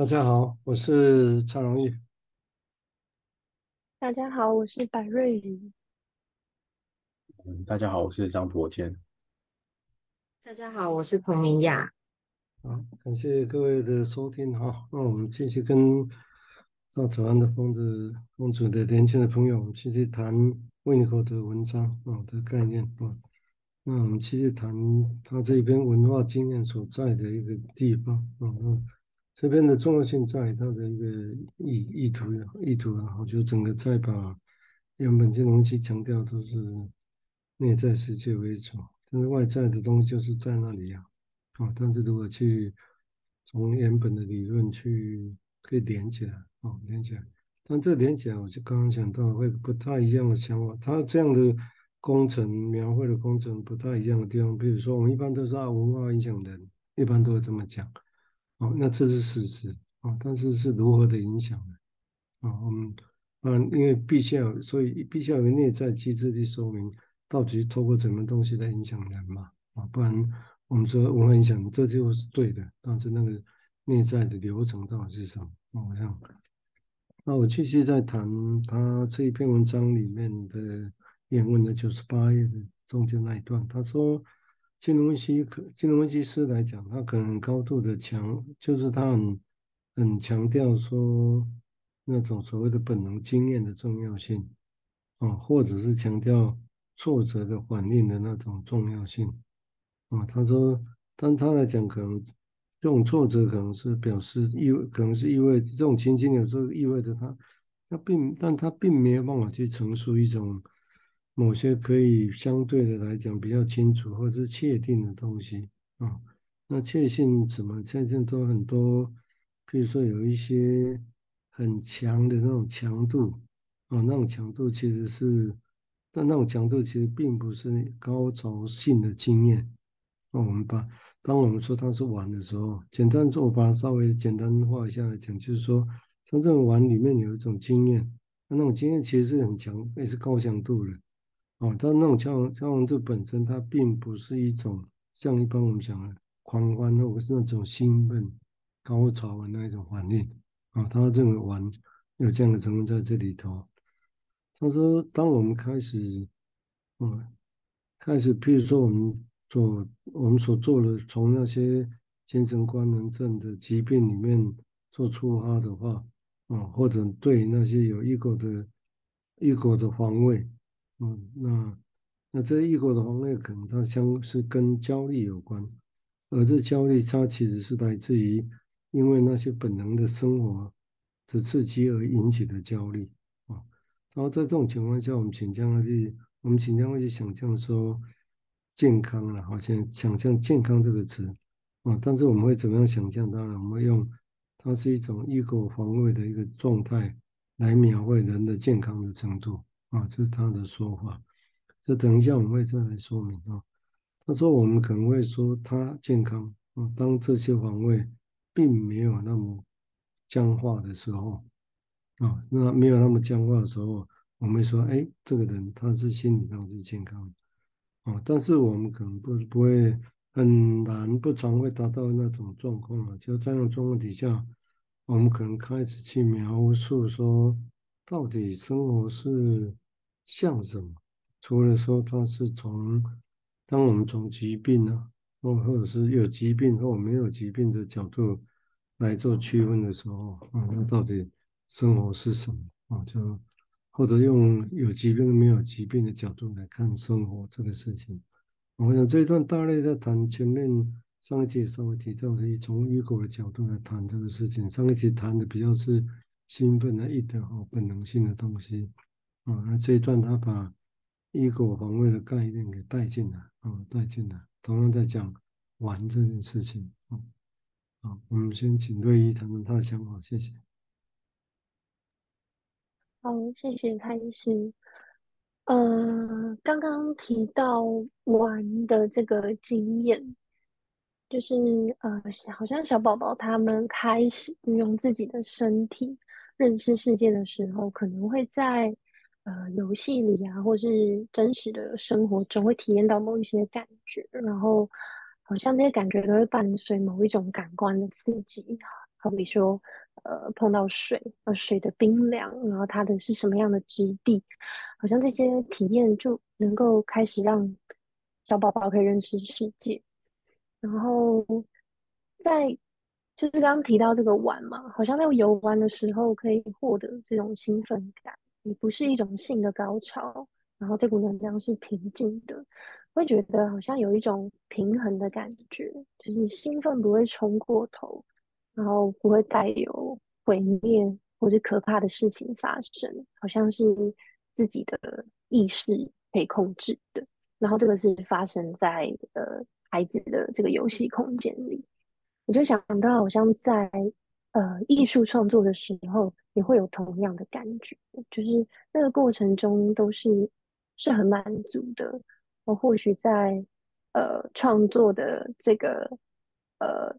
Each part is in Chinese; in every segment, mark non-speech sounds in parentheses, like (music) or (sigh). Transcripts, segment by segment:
大家好，我是蔡荣玉。大家好，我是白瑞宇。嗯，大家好，我是张博天。大家好，我是彭明雅。好，感谢各位的收听哈。那我们继续跟赵子安的疯子公主的年轻的朋友，我们继续谈维尼口的文章啊的概念啊。那我们继续谈他这边文化经验所在的一个地方啊。嗯这边的重要性在它的一个意意图意图啊，我就整个在把原本这东西强调都是内在世界为主，但是外在的东西就是在那里呀，啊，但是如果去从原本的理论去可以连起来，啊，连起来，但这连起来，我就刚刚讲到会不太一样的想法，它这样的工程描绘的工程不太一样的地方，比如说我们一般都是啊文化影响人，一般都会这么讲。哦，那这是事实啊，但是是如何的影响呢？啊，我们啊，因为必须要，所以必须要有内在机制去说明，到底透过什么东西来影响人嘛？啊，不然我们说文化影响，这就是对的，但是那个内在的流程到底是什么？啊，我想，那我继续在谈他这一篇文章里面的原文的九十八页的中间那一段，他说。金融分析可，金融分析师来讲，他可能高度的强，就是他很很强调说那种所谓的本能经验的重要性啊，或者是强调挫折的反应的那种重要性啊。他说，但他来讲，可能这种挫折可能是表示意味，可能是意味这种情境有时候意味着他，他并，但他并没有办法去陈述一种。某些可以相对的来讲比较清楚或者是确定的东西啊，那确信什么？确信都很多，比如说有一些很强的那种强度啊，那种强度其实是，但那种强度其实并不是高潮性的经验。那我们把当我们说它是玩的时候，简单做，我把它稍微简单化一下来讲，就是说，真正玩里面有一种经验，那那种经验其实是很强，也是高强度的。哦，但那种强强度本身，它并不是一种像一般我们讲的狂欢或者是那种兴奋、高潮的那一种反应。啊，他认为玩有这样的成分在这里头。他说，当我们开始，嗯，开始，譬如说我们做我们所做的，从那些精神官能症的疾病里面做出发的话，啊，或者对那些有 ego 的 ego 的防卫。嗯，那那这异国的防卫可能它相是跟焦虑有关，而这焦虑它其实是来自于因为那些本能的生活的刺激而引起的焦虑啊。然后在这种情况下，我们倾向去，我们倾向会去想象说健康了，好像想象健康这个词啊，但是我们会怎么样想象？当然，我们用它是一种异国防卫的一个状态来描绘人的健康的程度。啊，这是他的说法。这等一下我们会再来说明啊。他说我们可能会说他健康啊，当这些防卫并没有那么僵化的时候啊，那没有那么僵化的时候，我们说，哎，这个人他是心理上是健康啊。但是我们可能不不会很难不常会达到那种状况啊。就在那种状况底下，我们可能开始去描述说，到底生活是。像什么？除了说它是从，当我们从疾病啊，或或者是有疾病或没有疾病的角度来做区分的时候，啊，那到底生活是什么啊？就或者用有疾病没有疾病的角度来看生活这个事情。我想这一段大类在谈前面上一集稍微提到的，从 ego 的角度来谈这个事情。上一集谈的比较是兴奋的、意的哦本能性的东西。啊，那这一段他把一个防卫的概念给带进来，啊，带进来，同样在讲玩这件事情，啊，好，我们先请瑞一谈谈他的想法，谢谢。好，谢谢蔡医师。呃，刚刚提到玩的这个经验，就是呃，好像小宝宝他们开始运用自己的身体认识世界的时候，可能会在。呃，游戏里啊，或是真实的生活中，会体验到某一些感觉，然后好像这些感觉都会伴随某一种感官的刺激，好比说，呃，碰到水，呃，水的冰凉，然后它的是什么样的质地，好像这些体验就能够开始让小宝宝可以认识世界。然后在就是刚刚提到这个玩嘛，好像在游玩的时候可以获得这种兴奋感，也不是一种性的高潮，然后这股能量是平静的，会觉得好像有一种平衡的感觉，就是兴奋不会冲过头，然后不会带有毁灭或者可怕的事情发生，好像是自己的意识可以控制的，然后这个是发生在呃。孩子的这个游戏空间里，我就想到，好像在呃艺术创作的时候，也会有同样的感觉，就是那个过程中都是是很满足的。我或许在呃创作的这个呃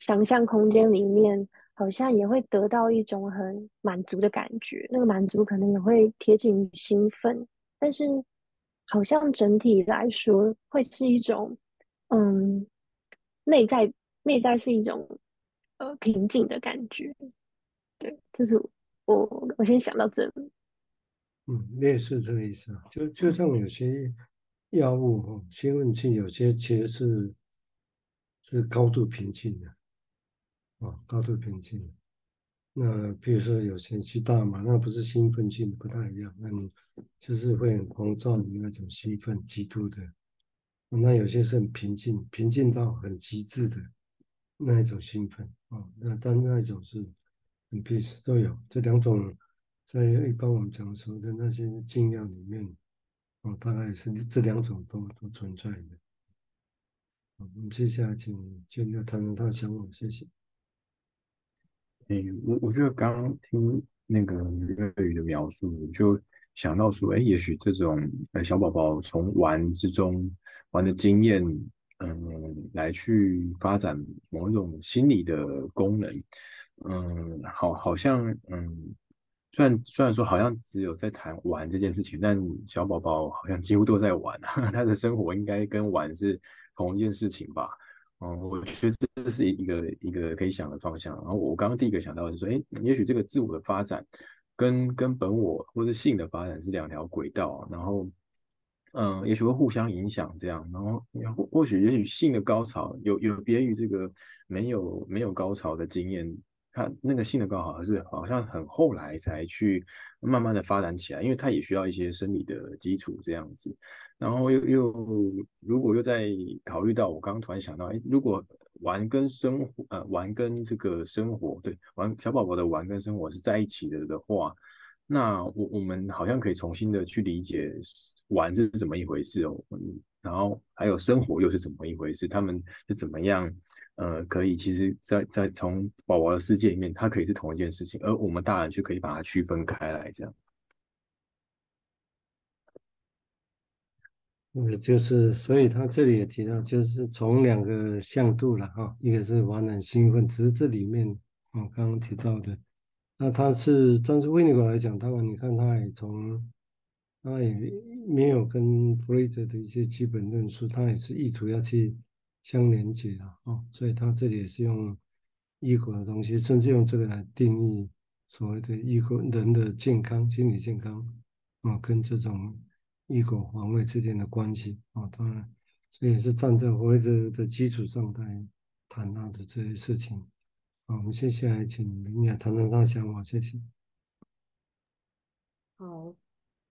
想象空间里面，好像也会得到一种很满足的感觉。那个满足可能也会贴近于兴奋，但是好像整体来说，会是一种。嗯，内在内在是一种呃平静的感觉，对，就是我我先想到这里。嗯，类似这个意思啊，就就像有些药物哦，兴奋剂有些其实是是高度平静的，哦，高度平静。那比如说有些去大麻，那不是兴奋剂，不太一样，那你就是会很狂躁的那种兴奋，极度的。那有些是很平静，平静到很极致的那一种兴奋啊，那但那一种是很 peace 都有，这两种在一般我们讲说的那些经验里面，哦，大概是这两种都都存在的。好，我们接下来请建六谈谈他的想法，谢谢。哎，我我觉得刚听那个粤语的描述，我就想到说，哎，也许这种呃小宝宝从玩之中。玩的经验，嗯，来去发展某一种心理的功能，嗯，好，好像，嗯，虽然虽然说好像只有在谈玩这件事情，但小宝宝好像几乎都在玩，(laughs) 他的生活应该跟玩是同一件事情吧？嗯，我觉得这是一个一个可以想的方向。然后我刚刚第一个想到的是说，哎，也许这个自我的发展跟跟本我或者性的发展是两条轨道，然后。嗯，也许会互相影响，这样，然后或或许也许性的高潮有有别于这个没有没有高潮的经验，它那个性的高潮是好像很后来才去慢慢的发展起来，因为它也需要一些生理的基础这样子，然后又又如果又在考虑到我刚刚突然想到，哎，如果玩跟生活呃玩跟这个生活对玩小宝宝的玩跟生活是在一起的的话。那我我们好像可以重新的去理解玩是怎么一回事哦，然后还有生活又是怎么一回事，他们是怎么样，呃，可以其实在在从宝宝的世界里面，它可以是同一件事情，而我们大人却可以把它区分开来，这样。嗯，就是所以他这里也提到，就是从两个向度了哈，一个是玩很兴奋，只是这里面我刚刚提到的。那他是，但是维尼狗来讲，当然你看他也从，他也没有跟弗雷泽的一些基本论述，他也是意图要去相连接的哦，所以他这里也是用异国的东西，甚至用这个来定义所谓的异国人的健康、心理健康啊，跟这种 ego 防卫之间的关系啊，当然，所以也是站在弗雷泽的基础上来谈他的这些事情。好，我们接下来请明雅谈谈他的想法，谢谢。好，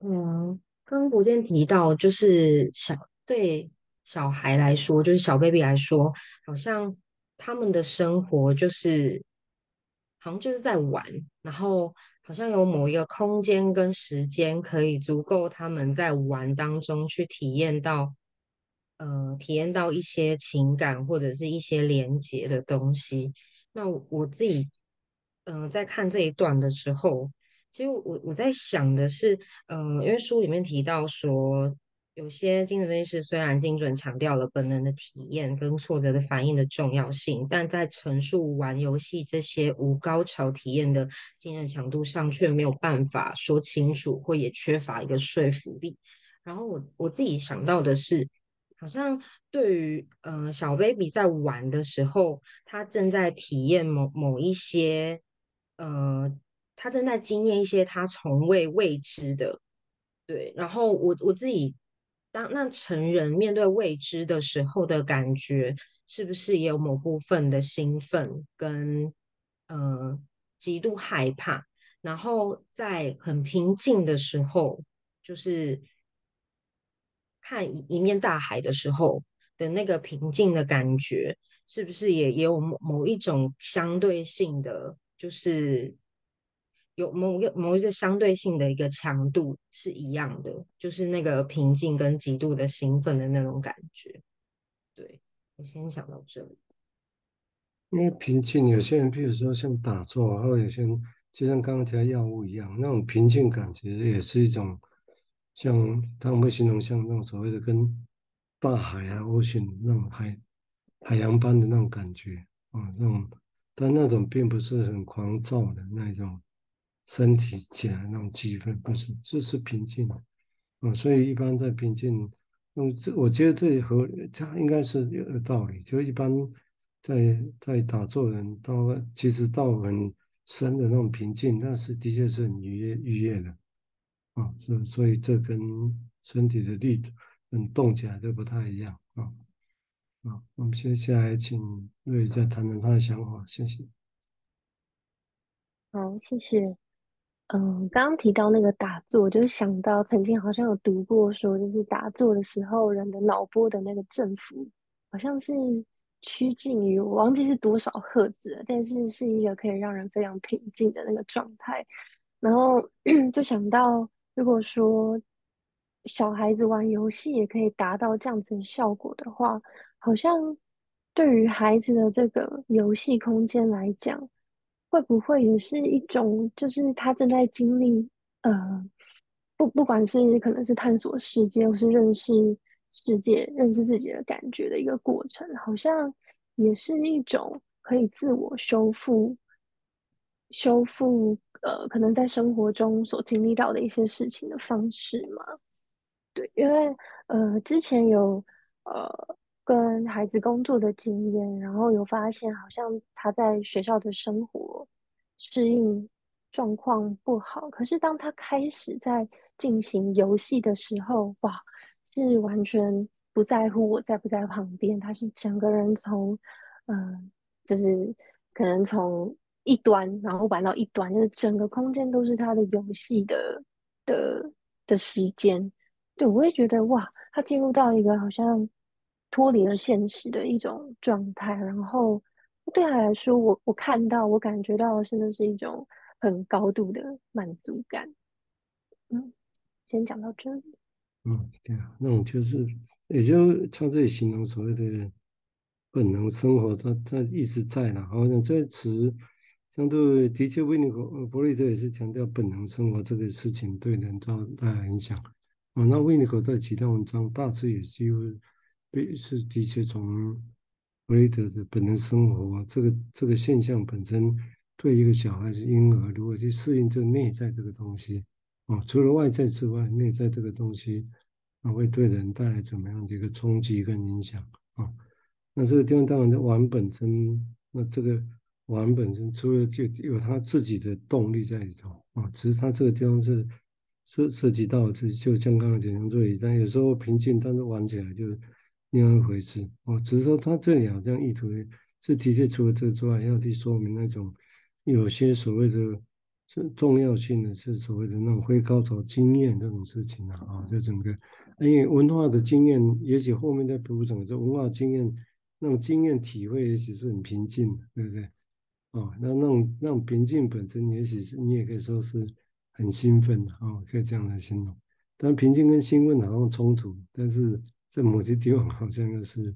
嗯，刚刚博健提到，就是小对小孩来说，就是小 baby 来说，好像他们的生活就是，好像就是在玩，然后好像有某一个空间跟时间，可以足够他们在玩当中去体验到，呃，体验到一些情感或者是一些连结的东西。那我自己，嗯、在看这一段的时候，其实我我在想的是，嗯、呃，因为书里面提到说，有些精神分析师虽然精准强调了本能的体验跟挫折的反应的重要性，但在陈述玩游戏这些无高潮体验的精神强度上，却没有办法说清楚，或也缺乏一个说服力。然后我我自己想到的是。好像对于呃小 baby 在玩的时候，他正在体验某某一些呃，他正在经验一些他从未未知的，对。然后我我自己当那成人面对未知的时候的感觉，是不是也有某部分的兴奋跟呃极度害怕？然后在很平静的时候，就是。看一一面大海的时候的那个平静的感觉，是不是也也有某某一种相对性的，就是有某个某一个相对性的一个强度是一样的，就是那个平静跟极度的兴奋的那种感觉。对，我先想到这里。因为平静，有些人譬如说像打坐，或者有些人就像刚刚提到药物一样，那种平静感其实也是一种。像他们会形容像那种所谓的跟大海啊、ocean 那种海海洋般的那种感觉啊，那种，但那种并不是很狂躁的那种身体起来那种气氛，不是，这是平静的啊。所以一般在平静，嗯，这我觉得这和这应该是有道理。就一般在在打坐人到其实到很深的那种平静，那是的确是很愉悦愉悦的。啊，所、所以这跟身体的力嗯动起来就不太一样啊啊。我们接下来请瑞再谈谈他的想法，谢谢。好，谢谢。嗯，刚刚提到那个打坐，就想到曾经好像有读过说，就是打坐的时候，人的脑波的那个振幅好像是趋近于我忘记是多少赫兹了，但是是一个可以让人非常平静的那个状态。然后 (clears throat) 就想到。如果说小孩子玩游戏也可以达到这样子的效果的话，好像对于孩子的这个游戏空间来讲，会不会也是一种，就是他正在经历，呃，不不管是可能是探索世界，或是认识世界、认识自己的感觉的一个过程，好像也是一种可以自我修复。修复呃，可能在生活中所经历到的一些事情的方式嘛？对，因为呃，之前有呃跟孩子工作的经验，然后有发现好像他在学校的生活适应状况不好，可是当他开始在进行游戏的时候，哇，是完全不在乎我在不在旁边，他是整个人从嗯、就是可能从。一端，然后玩到一端，就是整个空间都是他的游戏的的的时间。对，我会觉得哇，他进入到一个好像脱离了现实的一种状态。然后对他来说，我我看到，我感觉到的是，那是一种很高度的满足感。嗯，先讲到这里。嗯，对啊，那种就是，也就像这里形容所谓的本能生活，它它一直在呢。好像这个词。相对的确，维尼口呃伯利特也是强调本能生活这个事情对人造带来影响啊。那维尼口在其他文章大致也几乎是的确从伯利特的本能生活这个这个现象本身对一个小孩子婴儿如何去适应这个内在这个东西啊，除了外在之外，内在这个东西啊会对人带来怎么样的一个冲击跟影响啊？那这个地方当然的玩本身，那这个。玩本身除了就有他自己的动力在里头啊，只是他这个地方是涉涉及到就就像刚刚讲的对，但有时候平静，但是玩起来就另外一回事哦。只是说他这里好像意图是的确除了这个之外，要去说明那种有些所谓的这重要性的是所谓的那种非高潮经验这种事情啊啊，就整个因为文化的经验，也许后面再补整这文化经验那种经验体会，也许是很平静的，对不对？哦，那那种那种平静本身，也许是你也可以说是很兴奋的哦，可以这样来形容。但平静跟兴奋好像冲突，但是在某些地方好像又是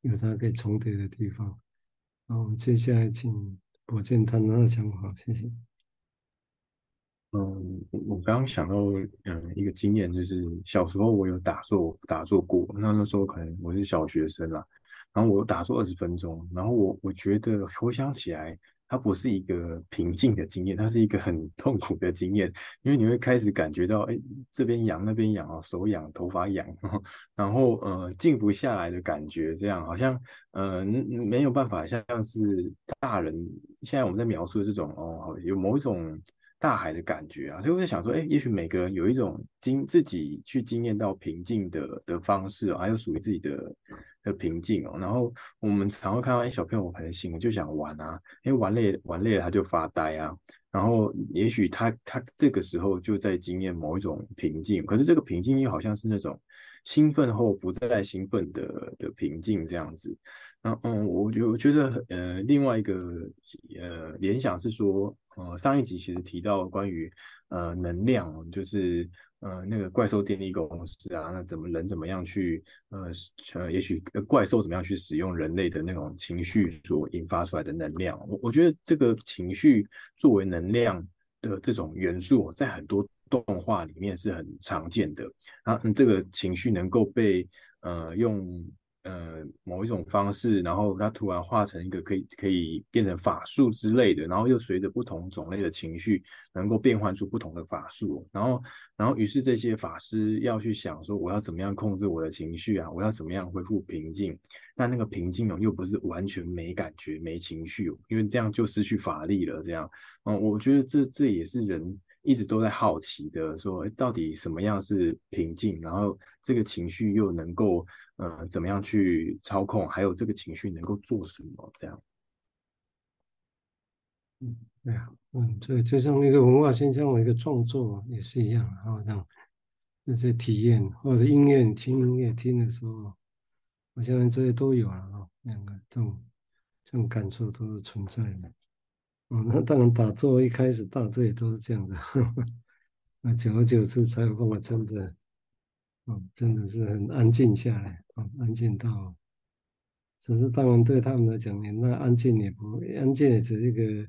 有它可以重叠的地方。好，我们接下来请宝剑谈他的想法，谢谢。嗯，我刚刚想到嗯一个经验，就是小时候我有打坐打坐过，那那时候可能我是小学生啦，然后我打坐二十分钟，然后我我觉得回想起来。它不是一个平静的经验，它是一个很痛苦的经验，因为你会开始感觉到，哎，这边痒那边痒啊，手痒头发痒，然后呃静不下来的感觉，这样好像呃没有办法像是大人现在我们在描述的这种哦，有某一种。大海的感觉啊，所以我在想说，哎，也许每个人有一种经自己去经验到平静的的方式哦，还有属于自己的的平静哦。然后我们常会看到，哎，小朋友很醒，就想玩啊，因为玩累玩累了他就发呆啊。然后也许他他这个时候就在经验某一种平静，可是这个平静又好像是那种兴奋后不再兴奋的的平静这样子。然后嗯，我觉我觉得呃，另外一个呃联想是说。呃，上一集其实提到关于呃能量，就是呃那个怪兽电力公司啊，那怎么人怎么样去呃呃，也许怪兽怎么样去使用人类的那种情绪所引发出来的能量？我我觉得这个情绪作为能量的这种元素，在很多动画里面是很常见的。啊，这个情绪能够被呃用。呃，某一种方式，然后它突然化成一个可以可以变成法术之类的，然后又随着不同种类的情绪，能够变换出不同的法术。然后，然后于是这些法师要去想说，我要怎么样控制我的情绪啊？我要怎么样恢复平静？但那个平静哦，又不是完全没感觉、没情绪，因为这样就失去法力了。这样，嗯，我觉得这这也是人。一直都在好奇的说，到底什么样是平静？然后这个情绪又能够，呃，怎么样去操控？还有这个情绪能够做什么？这样。嗯，对啊，嗯，对，就像那个文化现象，我一个创作也是一样，好像那些体验或者音乐，听音乐听的时候，我相信这些都有了啊，两个这种这种感受都是存在的。哦，那当然打坐一开始打坐也都是这样的，呵呵，那久而久之才有办法真的，哦，真的是很安静下来，哦，安静到，只是当然对他们来讲，那安静也不安静，也是一个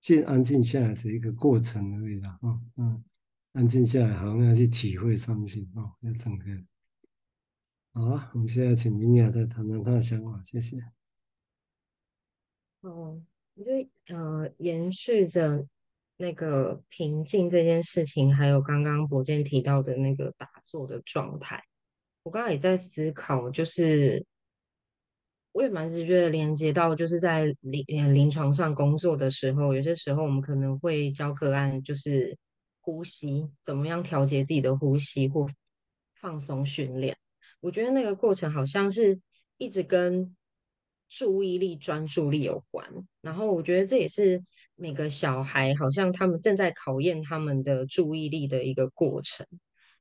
静安静下来的一个过程而已啦，哦，嗯，安静下来好像要去体会上去，哦，要整个，好啊，我们现在请明雅再谈谈她的想法，谢谢。哦。我觉得，呃，延续着那个平静这件事情，还有刚刚博健提到的那个打坐的状态，我刚刚也在思考，就是我也蛮直觉的连接到，就是在临临床上工作的时候，有些时候我们可能会教个案，就是呼吸，怎么样调节自己的呼吸或放松训练。我觉得那个过程好像是一直跟。注意力、专注力有关，然后我觉得这也是每个小孩好像他们正在考验他们的注意力的一个过程。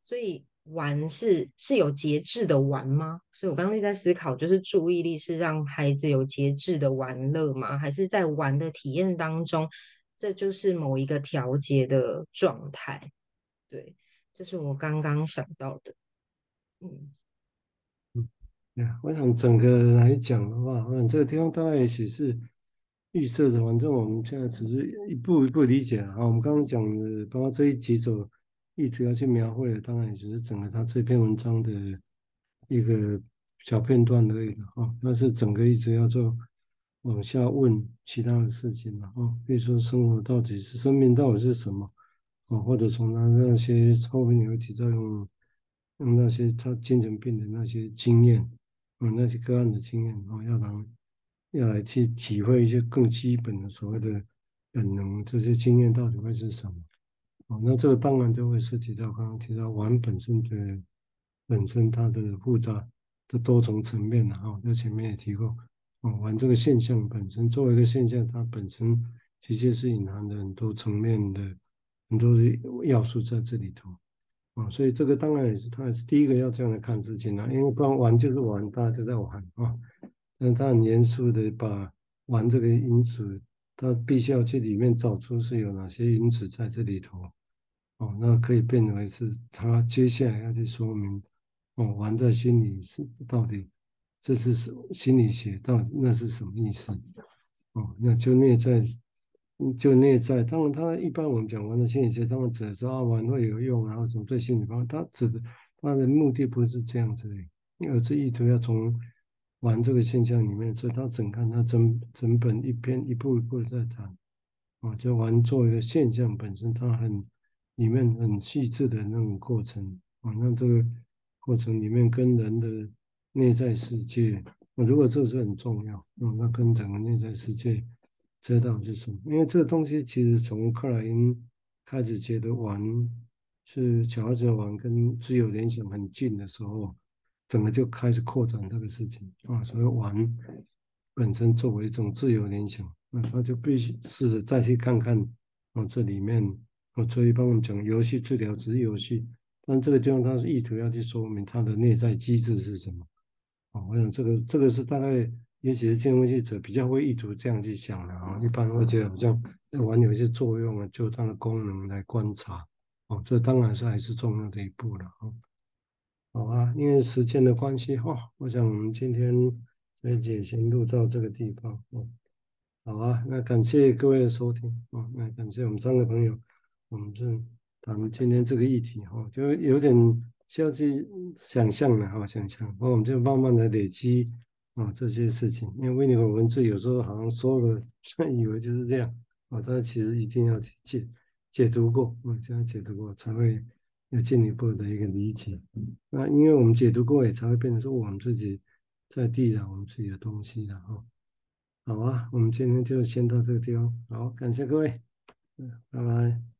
所以玩是是有节制的玩吗？所以我刚刚在思考，就是注意力是让孩子有节制的玩乐吗？还是在玩的体验当中，这就是某一个调节的状态？对，这是我刚刚想到的。嗯嗯。我想整个来讲的话，嗯，这个地方大概也许是预设的，反正我们现在只是一步一步理解啊。我们刚刚讲的，包括这一集走，一直要去描绘的，当然也只是整个他这篇文章的一个小片段而已了啊。但是整个一直要做往下问其他的事情了，啊，比如说生活到底是生命到底是什么啊，或者从他那些后面你会提到用用那些他精神病的那些经验。嗯，那些个案的经验啊，要来要来去体会一些更基本的所谓的本能，这些经验到底会是什么？哦，那这个当然就会涉及到刚刚提到玩本身的本身它的复杂的多重层面了哈。在前面也提过，哦，玩这个现象本身作为一个现象，它本身其实是隐含的很多层面的很多的要素在这里头。啊，所以这个当然也是他也是第一个要这样来看事情啊，因为不然玩就是玩，大家都在玩啊。但他很严肃的把玩这个因子，他必须要去里面找出是有哪些因子在这里头。哦，那可以变为是他接下来要去说明，哦，玩在心里是到底这是什心理学，到底那是什么意思？哦，那就内在。就内在，当然，他一般我们讲玩的心理学，当然指的是啊玩会有用，然后怎么对心理方，他指的他的目的不是这样子的，而是意图要从玩这个现象里面，所以他整看他整整本一篇一步一步的在谈，啊，就玩作为一个现象本身，它很里面很细致的那种过程，啊，那这个过程里面跟人的内在世界，如果这是很重要，啊，那跟整个内在世界知道是什么？因为这个东西其实从克莱因开始觉得玩是小孩子玩跟自由联想很近的时候。整个就开始扩展这个事情啊，所以玩本身作为一种自由联想，那他就必须试着再去看看啊，这里面啊，所以帮我们讲游戏治疗只是游戏，但这个地方他是意图要去说明它的内在机制是什么啊？我想这个这个是大概，也许是进入分析者比较会意图这样去想的啊，一般会觉得好像在玩有一些作用啊，就它的功能来观察哦，这当然是还是重要的一步了啊。好啊，因为时间的关系哈、哦，我想我们今天这一节先录到这个地方。哦，好啊，那感谢各位的收听哦，那感谢我们三个朋友，我们就谈今天这个议题哈、哦，就有点需要去想象了哈、哦，想象，那我们就慢慢的累积啊、这些事情，因为维尼口文字有时候好像说了，(laughs) 以为就是这样啊、但其实一定要去解解读过，啊，这样解读过才会。要进一步的一个理解，那因为我们解读过，也才会变成说我们自己在地的我们自己的东西然后。好啊，我们今天就先到这个地方，好，感谢各位，嗯，拜拜。